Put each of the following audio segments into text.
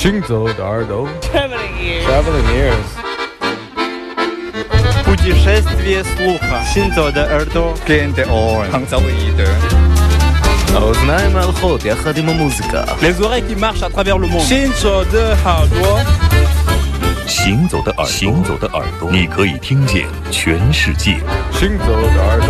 行走的耳朵 Traveling ears. Traveling ears Путешествие слуха. Синзо де Эрдо. Gente on. Hangzauide. האוזניים הלכות יחד עם המוזיקה Les oreilles qui marchent à travers le monde. Shinzo de Hadoa. 行走的耳朵，行走的耳朵，你可以听见全世界。行走的耳朵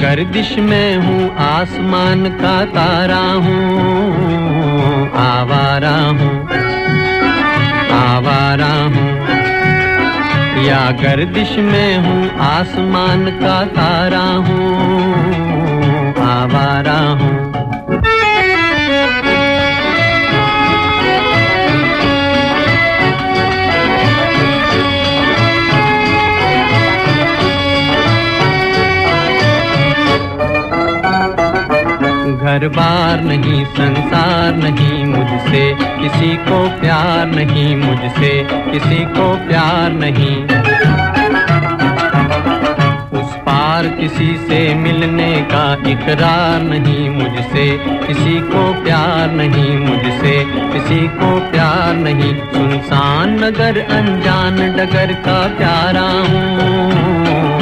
गर्दिश में हूँ, आसमान का तारा हूँ, आवारा हूँ आवारा हूँ। या गर्दिश में हूँ, आसमान का तारा हूँ, आवारा हूँ। घर बार नहीं, संसार नहीं मुझसे। किसी को प्यार नहीं मुझसे, किसी को प्यार नहीं। उस पार किसी से मिलने का इकरार नहीं मुझसे। किसी को प्यार नहीं मुझसे, किसी को प्यार नहीं। सुनसान नगर, अनजान डगर का प्यारा हूँ।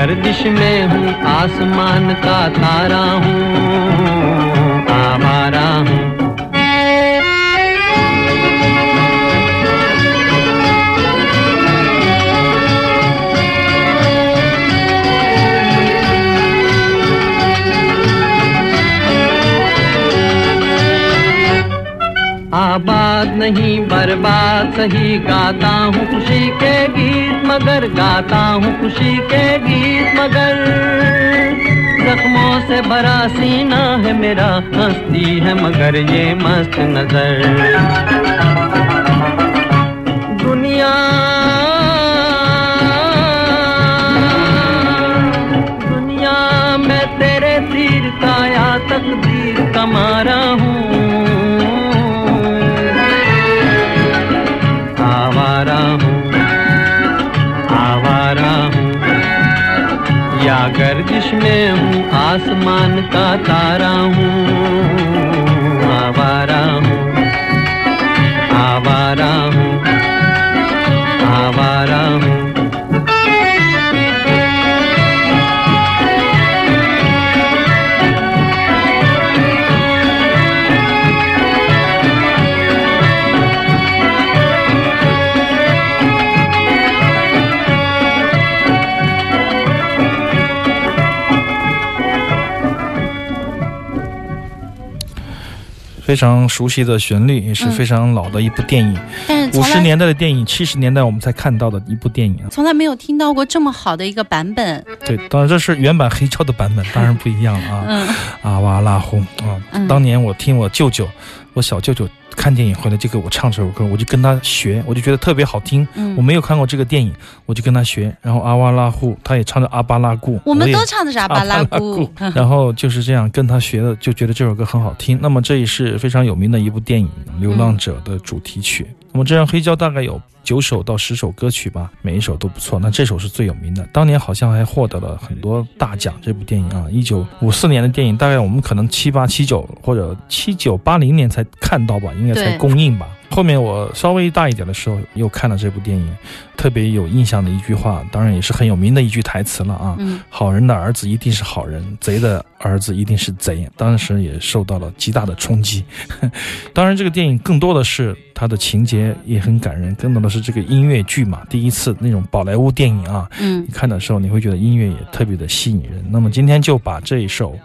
गर्दिश में हूँ आसमान का तारा हूँ आवारा हूँ। आबाद नहीं, बर्बाद सही गाता हूँ, खुशी के गीत मगर गाता हूँ, खुशी के गीत मगर। जख्मों से भरा सीना है मेरा, हंसती है मगर ये मस्त नज़र। दुनिया दुनिया मैं तेरे तीर का तकदीर का में हूँ आसमान का तारा हूँ। 非常熟悉的旋律，也是非常老的一部电影。但五十年代的电影，七十年代我们才看到的一部电影啊。从来没有听到过这么好的一个版本。对，当然这是原版黑胶的版本，当然不一样了啊。嗯啊哇拉轰啊！嗯当年我听我舅舅，我小舅舅看电影回来就给我唱这首歌，我就跟他学，我就觉得特别好听。嗯我没有看过这个电影，我就跟他学。然后阿瓦拉呼，他也唱着阿巴拉固，我们都唱的是阿巴拉姑。然后就是这样跟他学的，就觉得这首歌很好听。那么这也是非常有名的一部电影《流浪者》的主题曲。那么这样黑胶大概有九首到十首歌曲吧，每一首都不错。那这首是最有名的，当年好像还获得了很多大奖。这部电影啊，一九五四年的电影，大概我们可能七八七九或者七九八零年才看到吧，应该才公映吧。后面我稍微大一点的时候又看了这部电影，特别有印象的一句话，当然也是很有名的一句台词了啊。嗯好人的儿子一定是好人，贼的儿子一定是贼。当时也受到了极大的冲击。当然，这个电影更多的是它的情节也很感人，更多的是是这个音乐剧嘛，第一次那种宝莱坞电影啊，嗯你看的时候你会觉得音乐也特别的吸引人。那么今天就把这一首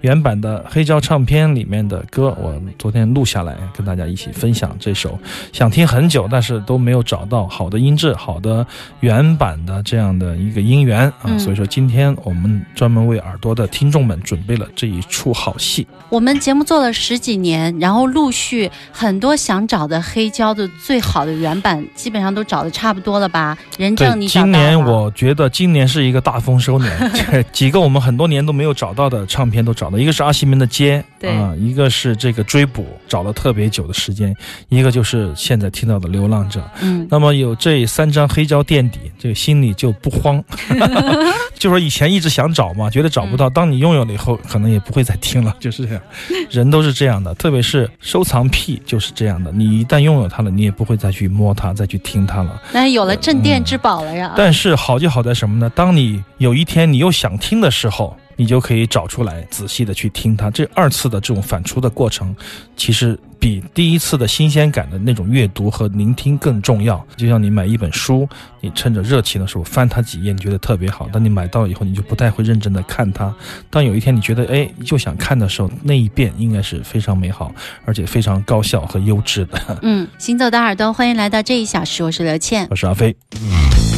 原版的黑胶唱片里面的歌，我昨天录下来跟大家一起分享这首，想听很久，但是都没有找到好的音质、好的原版的这样的一个音源啊，嗯所以说今天我们专门为耳朵的听众们准备了这一出好戏。我们节目做了十几年，然后陆续很多想找的黑胶的最好的原版，基本上都找的差不多了吧？人正，你今年我觉得今年是一个大丰收年，这几个我们很多年都没有找到的唱片都找到，一个是阿西门的《街》对。啊，一个是这个追捕，找了特别久的时间，一个就是现在听到的《流浪者》。嗯，那么有这三张黑胶垫底，这个心里就不慌 就说以前一直想找嘛，觉得找不到，当你拥有了以后，可能也不会再听了，就是这样，人都是这样的，特别是收藏癖就是这样的，你一旦拥有它了，你也不会再去摸它，再去听它了。那有了镇店之宝了呀。但是好就好在什么呢？当你有一天你又想听的时候，你就可以找出来，仔细的去听它。这二次的这种反刍的过程，其实比第一次的新鲜感的那种阅读和聆听更重要。就像你买一本书，你趁着热情的时候翻它几页，你觉得特别好，当你买到以后，你就不太会认真的看它。当有一天你觉得哎又想看的时候，那一遍应该是非常美好，而且非常高效和优质的。嗯，行走的耳朵，欢迎来到这一小时，我是刘倩。我是阿飞。我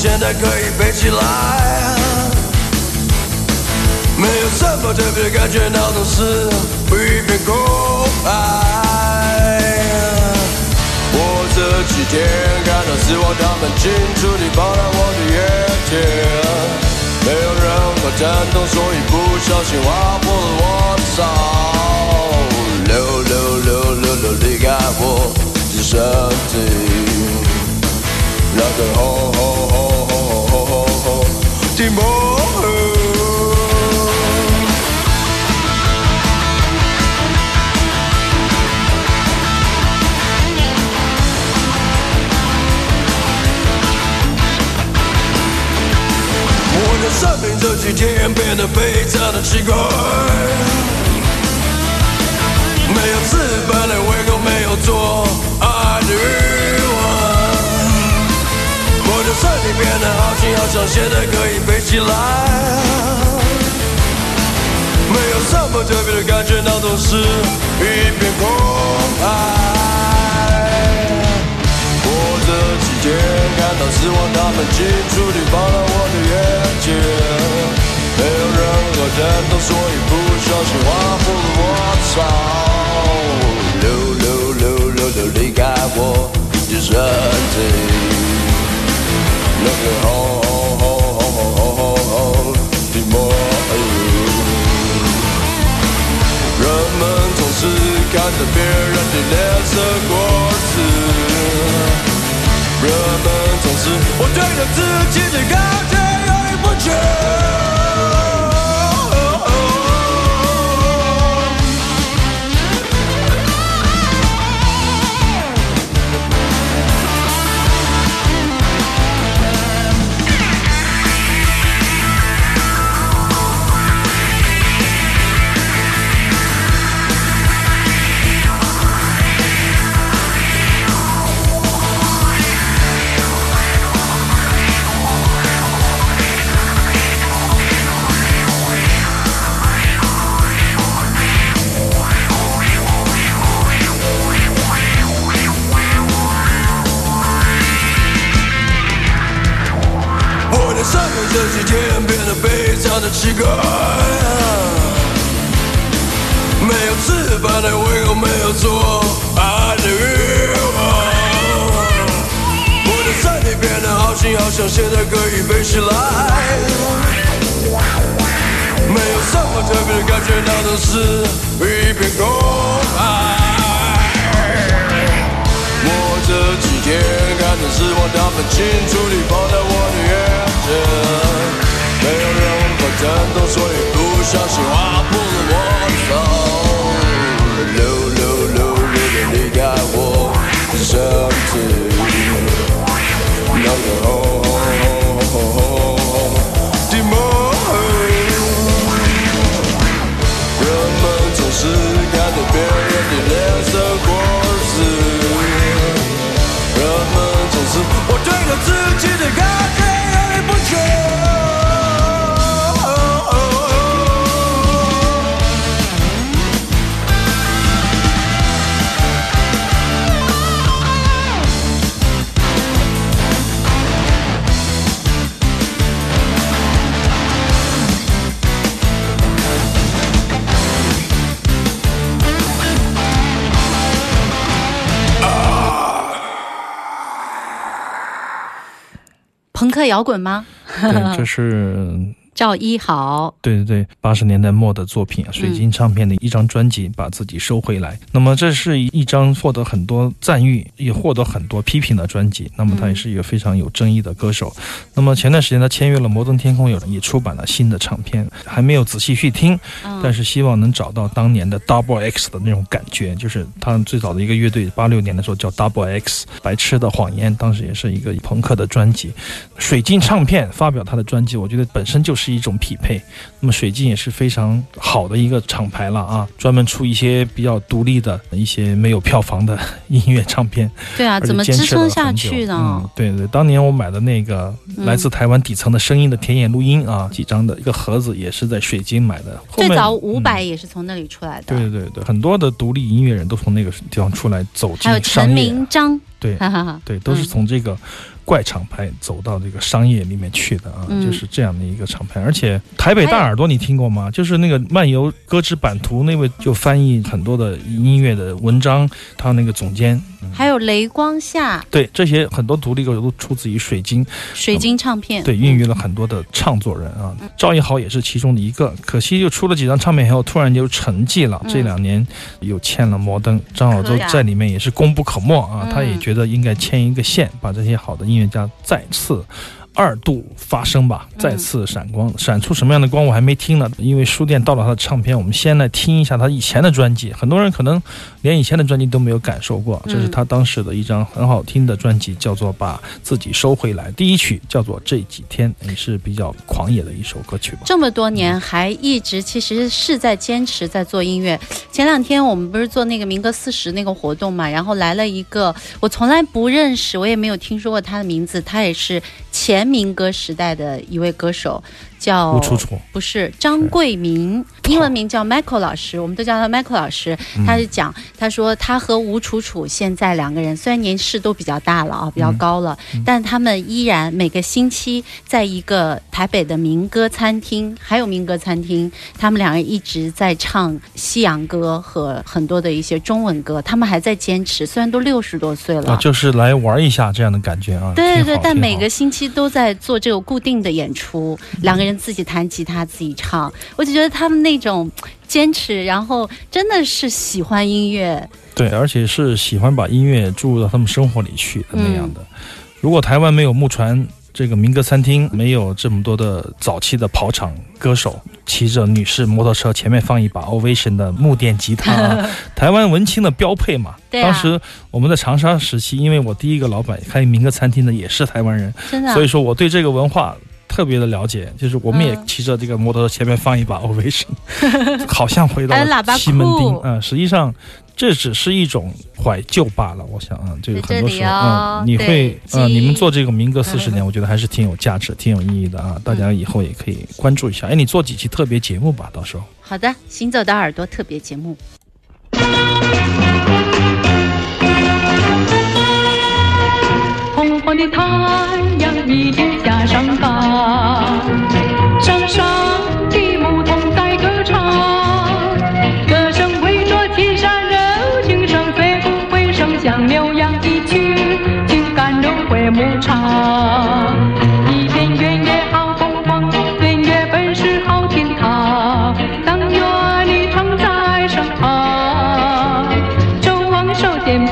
现在可以飞起来。没有什么特别感觉，脑中是一片空白。我这几天感到失望，他们清楚地放到我的眼前，没有任何震动，所以不小心划破了我的手。溜溜溜溜溜离开我的身体，那个吼吼吼吼吼吼吼的梦。我的生命这几天变得非常的奇怪，没有吃饭的胃口，没有做爱的欲望。身体变得好轻，好像现在可以飞起来。没有什么特别的感觉，脑中是一片空白。我这几天看到死亡，他们清楚地放了我的眼睛，没有任何震动，所以不小心划破了我操！溜溜溜溜溜离开我的身体，看着别人的脸色过日子。人们总是，我对着自己的感觉没有吃饭的胃口，没有做爱的欲望。我的身体变得好轻，好像现在可以飞起来。没有什么特别的感觉，那都是一片空白。我这几天看着死亡，他们清楚地放在我的眼前，没有任小心划破了我我的身体，摇滚吗？对，这是赵一豪，对对对，八十年代末的作品啊，水晶唱片的一张专辑，把自己收回来。那么这是一张获得很多赞誉，也获得很多批评的专辑。那么他也是一个非常有争议的歌手。那么前段时间他签约了摩登天空，有人也出版了新的唱片，还没有仔细去听，嗯但是希望能找到当年的 Double X 的那种感觉，就是他最早的一个乐队，八六年的时候叫 Double X，白痴的谎言，当时也是一个朋克的专辑。水晶唱片发表他的专辑，我觉得本身就是一种匹配。那么水晶也是非常好的一个厂牌了啊，专门出一些比较独立的一些没有票房的音乐唱片。对啊，怎么支撑下去呢嗯？，对对，当年我买的那个嗯来自台湾底层的声音的田野录音啊，几张的一个盒子也是在水晶买的。最早伍佰嗯也是从那里出来的，对对对，很多的独立音乐人都从那个地方出来走还有陈进商业啊，明章，对对，都是嗯从这个怪厂牌走到这个商业里面去的啊，嗯就是这样的一个厂牌。而且台北大耳朵你听过吗？就是那个漫游歌之版图那位就翻译很多的音乐的文章，他那个总监。还有雷光下对这些很多独立歌手都出自于水晶，水晶唱片，对，孕育了很多的唱作人啊。赵一豪也是其中的一个，可惜就出了几张唱片以后，突然就沉寂了。嗯这两年又签了摩登，张小舟可呀在里面也是功不可没啊。嗯他也觉得应该牵一个线，把这些好的音音乐家再次。二度发声吧，再次闪光，闪出什么样的光我还没听呢。因为书店到了他的唱片，我们先来听一下他以前的专辑。很多人可能连以前的专辑都没有感受过，这是他当时的一张很好听的专辑，叫做《把自己收回来》。第一曲叫做《这几天》，也是比较狂野的一首歌曲吧。这么多年还一直其实是在坚持在做音乐。前两天我们不是做那个民歌四十那个活动嘛，然后来了一个我从来不认识，我也没有听说过他的名字，他也是前民歌时代的一位歌手，叫吴楚楚，不是张桂明，英文名叫 Michael 老师，我们都叫他 Michael 老师。他是讲，他说他和吴楚楚现在两个人虽然年事都比较大了啊，比较高了，但他们依然每个星期在一个台北的民歌餐厅，还有民歌餐厅，他们两人一直在唱西洋歌和很多的一些中文歌，他们还在坚持，虽然都六十多岁了。啊，就是来玩一下这样的感觉啊。对对但每个星期都在做这个固定的演出，两个人自己弹吉他自己唱，我就觉得他们那种坚持，然后真的是喜欢音乐，对，而且是喜欢把音乐注入到他们生活里去的那样的。嗯如果台湾没有木船这个民歌餐厅，没有这么多的早期的跑场歌手骑着女士摩托车，前面放一把 Ovation 的木电吉他、啊，台湾文青的标配嘛。对啊当时我们在长沙时期，因为我第一个老板开民歌餐厅的也是台湾人，真的啊、所以说我对这个文化。特别的了解，就是我们也嗯骑着这个摩托车，前面放一把 Ovation，好像回到了西门町裤啊、实际上这只是一种怀旧罢了。我想啊，这个很多时候，哦嗯，你会嗯呃，你们做这个民歌四十嗯年，我觉得还是挺有价值、挺有意义的啊。大家以后也可以关注一下。哎，你做几期特别节目吧，到时候。好的，行走的耳朵特别节目。红红的太阳已经山上的牧童在歌唱，歌声回绕青山绕，琴声随风回响，像悠扬的曲，情感融汇牧场。一片原野好风光，岁月本是好天堂，但愿你常在身旁手肩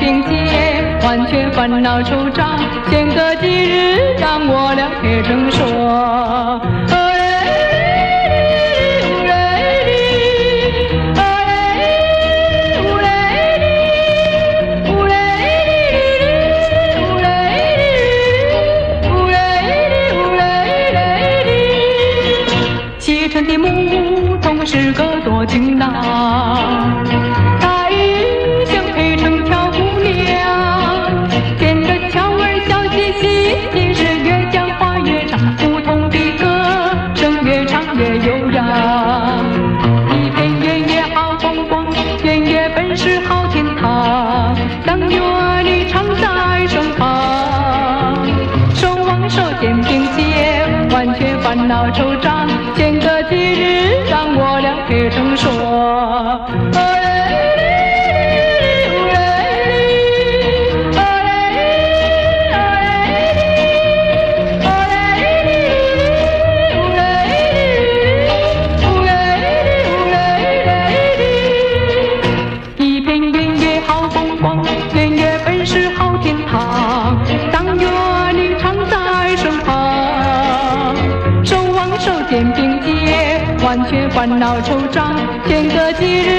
天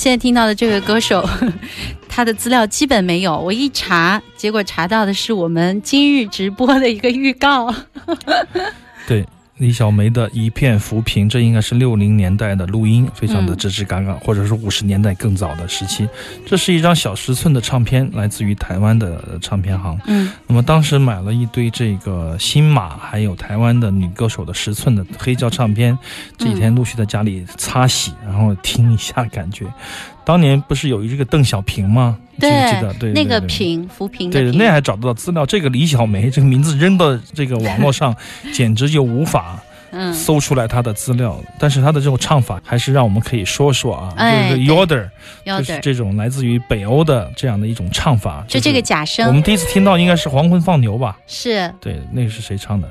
现在听到的这位歌手，他的资料基本没有。我一查，结果查到的是我们今日直播的一个预告。对，李小梅的一片浮萍，这应该是六零年代的录音，非常的吱吱嘎嘎，或者是五十年代更早的时期。这是一张小十寸的唱片，来自于台湾的唱片行。嗯，那么当时买了一堆这个新马，还有台湾的女歌手的十寸的黑胶唱片，这几天陆续在家里擦洗，然后听一下，感觉。当年不是有一个邓小平吗？记不记得？对，那个对对平浮萍的对那还找得到资料。这个李小梅这个名字扔到这个网络上，简直就无法嗯，搜出来她的资料。但是她的这种唱法，还是让我们可以说说啊，哎就是 Yoder，就是这种来自于北欧的这样的一种唱法。就这个假声我们第一次听到应该是《黄昏放牛》吧？是对，那个是谁唱的？《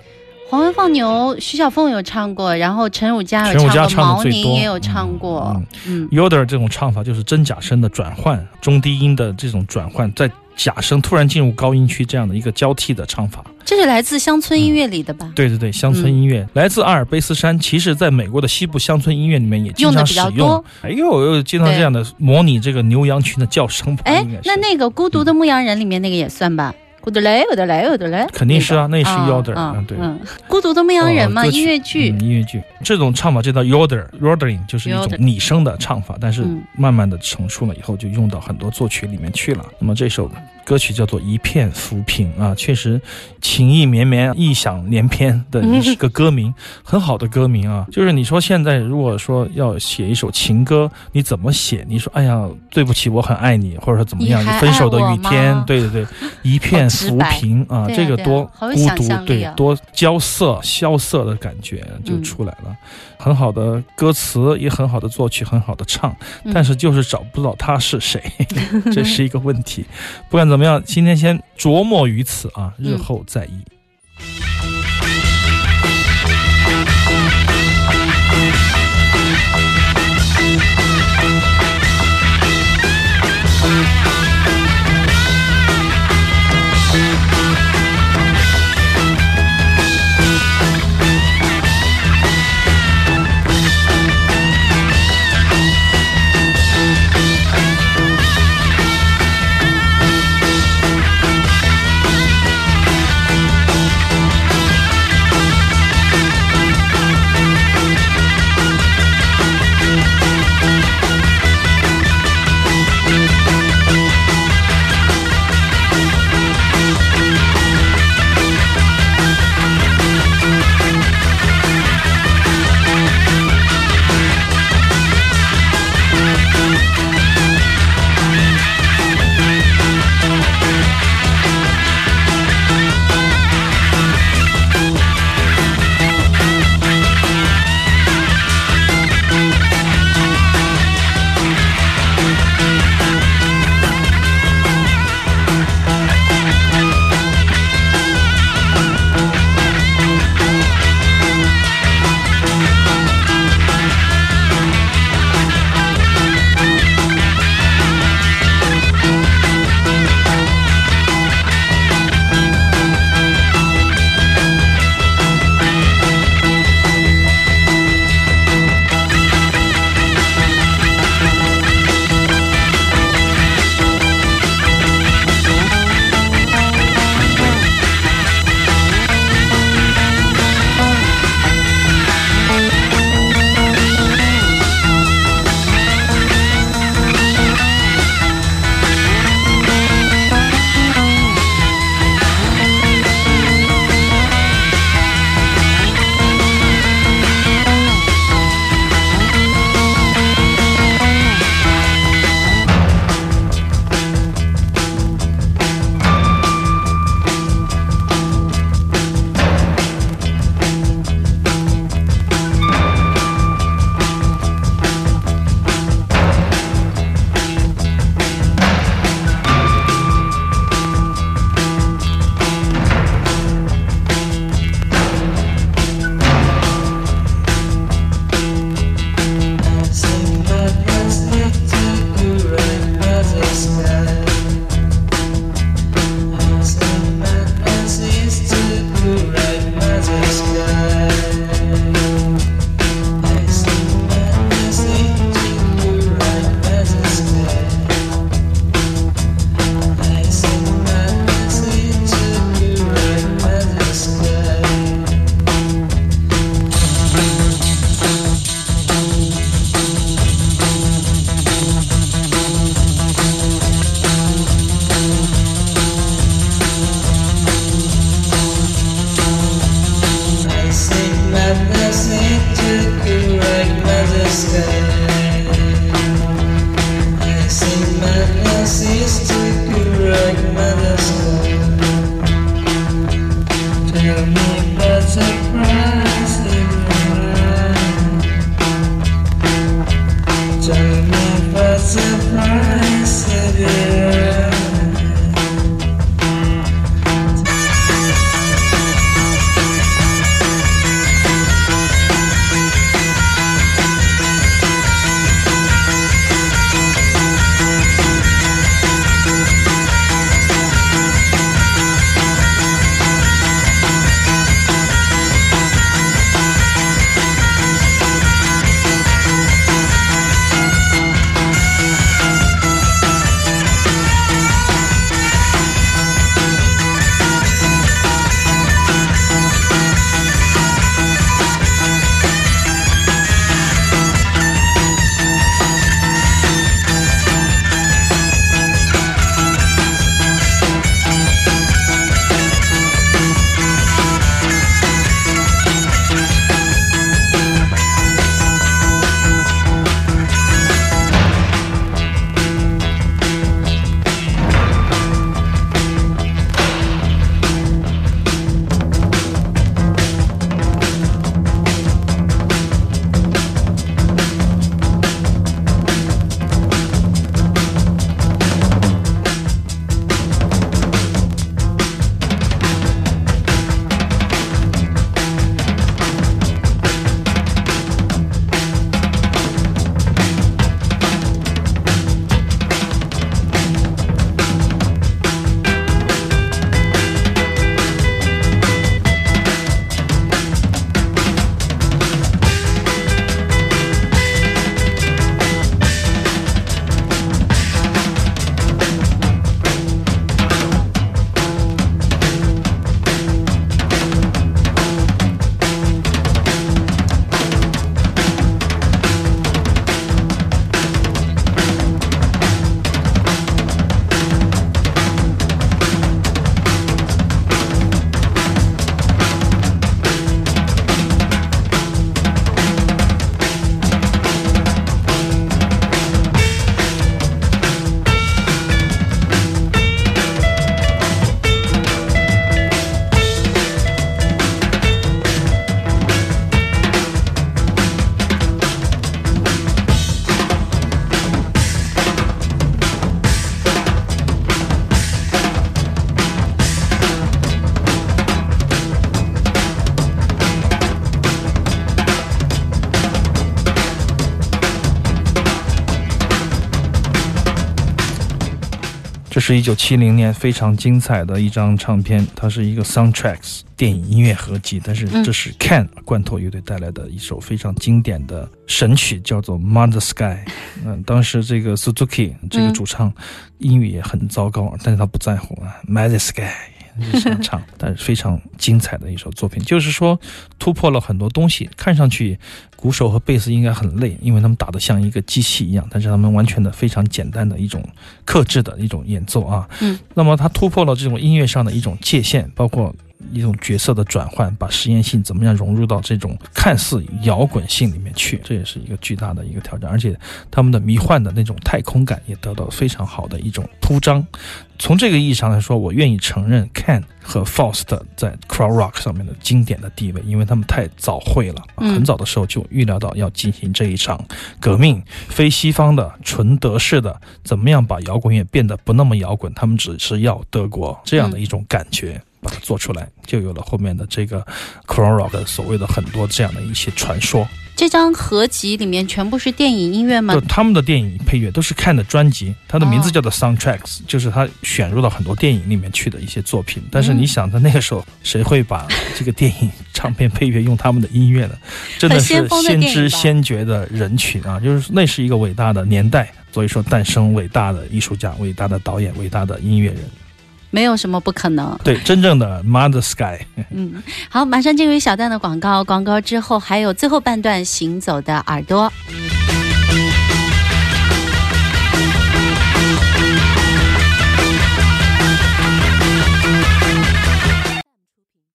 黄昏放牛》，徐小凤有唱过，然后陈汝佳有陈汝佳唱过，宁也有唱过。嗯 Yoder 这种唱法就是真假声的转换，中低音的这种转换，在假声突然进入高音区这样的一个交替的唱法。这是来自乡村音乐里的吧？对对对，乡村音乐、来自阿尔卑斯山，其实在美国的西部乡村音乐里面也经常使用较多。哎呦，又经常这样的模拟这个牛羊群的叫声吧？哎那那个《孤独的牧羊人》里面那个也算吧？孤独嘞，我的嘞，我的嘞，肯定是啊，那也是啊 Yoder，啊嗯，对。嗯，孤独的牧羊人嘛，哦音乐剧。嗯，音乐剧。这种唱法就叫 yoder，yodering 就是一种拟声的唱法，但是嗯。慢慢的成熟了以后，就用到很多作曲里面去了。那么这首歌曲叫做《一片浮萍》啊，确实情意绵绵、意想连篇的一个歌名，很好的歌名啊。就是你说现在如果说要写一首情歌，你怎么写？你说哎呀，对不起，我很爱你，或者说怎么样？你分手的雨天，对对对，一片浮萍啊，这个多孤独对啊，多萧瑟、萧瑟的感觉就嗯出来了。很好的歌词，也很好的作曲，很好的唱，嗯但是就是找不到他是谁，这是一个问题。不管怎么样，今天先琢磨于此啊，日嗯后再议。我是一九七零年非常精彩的一张唱片，它是一个 soundtracks 电影音乐合集。但是这是 Can 罐头乐队带来的一首非常经典的神曲，叫做《Mother Sky》。嗯，当时这个 Suzuki 这个主唱英语也很糟糕，但是他不在乎啊，Mother Sky。日常唱，但是非常精彩的一首作品，就是说突破了很多东西。看上去鼓手和贝斯应该很累，因为他们打得像一个机器一样，但是他们完全的非常简单的一种克制的一种演奏啊。嗯，那么他突破了这种音乐上的一种界限，包括。一种角色的转换，把实验性怎么样融入到这种看似摇滚性里面去，这也是一个巨大的一个挑战。而且他们的迷幻的那种太空感也得到非常好的一种铺张。从这个意义上来说，我愿意承认 Can 和 Faust 在 Crowd Rock 上面的经典的地位，因为他们太早会了，很早的时候就预料到要进行这一场革命，非西方的纯德式的，怎么样把摇滚乐变得不那么摇滚？他们只是要德国这样的一种感觉。把它做出来，就有了后面的这个 c r o Rock 的所谓的很多这样的一些传说。这张合集里面全部是电影音乐吗？就他们的电影配乐都是看的专辑，它的名字叫做 Soundtracks，就是他选入了很多电影里面去的一些作品。但是你想，在那个时候，谁会把这个电影 唱片配乐用他们的音乐呢？真的是先知先觉的人群啊！就是那是一个伟大的年代，所以说诞生伟大的艺术家、伟大的导演、伟大的音乐人。没有什么不可能。对，真正的 Mother Sky。嗯，好，马上进入小段的广告，广告之后还有最后半段行走的耳朵。